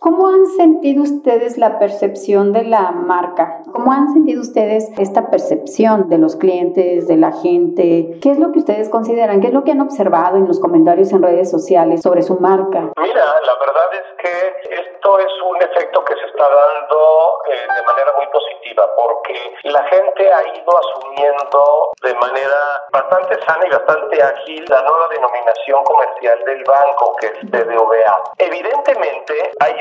¿Cómo han sentido ustedes la percepción de la marca? ¿Cómo han sentido ustedes esta percepción de los clientes, de la gente? ¿Qué es lo que ustedes consideran? ¿Qué es lo que han observado en los comentarios en redes sociales sobre su marca? Mira, la verdad es que esto es un efecto que se está dando eh, de manera muy positiva porque la gente ha ido asumiendo de manera bastante sana y bastante ágil la nueva denominación comercial del banco que es BBVA. Evidentemente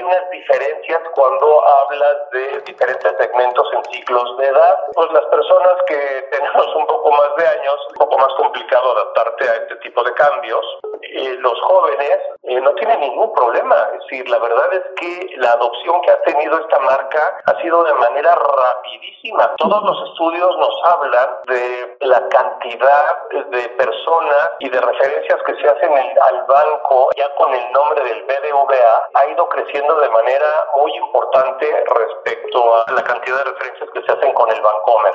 unas diferencias cuando hablas de diferentes segmentos en ciclos de edad. Pues las personas que tenemos un poco más de años, un poco más complicado adaptarte a este tipo de cambios. Eh, los jóvenes eh, no tienen ningún problema. Es decir, la verdad es que la adopción que ha tenido esta marca ha sido de manera rapidísima. Todos los estudios nos hablan de la cantidad de personas y de referencias que se hacen al banco ya con el nombre del BBVA ha ido creciendo de manera muy importante respecto a la cantidad de referencias que se hacen con el Bancomer.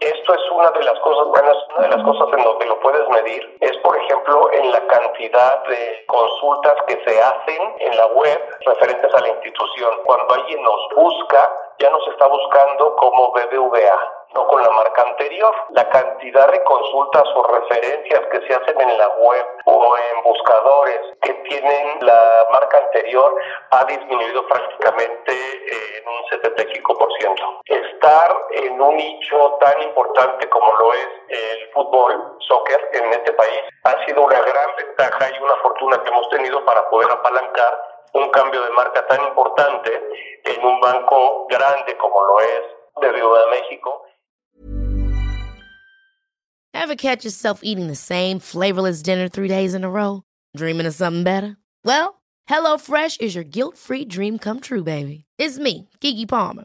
Esto es una de las cosas buenas, una de las cosas en donde lo puedes medir es, por ejemplo, en la cantidad de consultas que se hacen en la web referentes a la institución. Cuando alguien nos busca, ya nos está buscando como BBVA no con la marca anterior. La cantidad de consultas o referencias que se hacen en la web o en buscadores que tienen la marca anterior ha disminuido prácticamente en un 75%. Estar en un nicho tan importante como lo es el fútbol, soccer, en este país ha sido una gran ventaja y una fortuna que hemos tenido para poder apalancar un cambio de marca tan importante en un banco grande como lo es de Viuda de México. Ever catch yourself eating the same flavorless dinner three days in a row? Dreaming of something better? Well, HelloFresh is your guilt-free dream come true, baby. It's me, Kiki Palmer.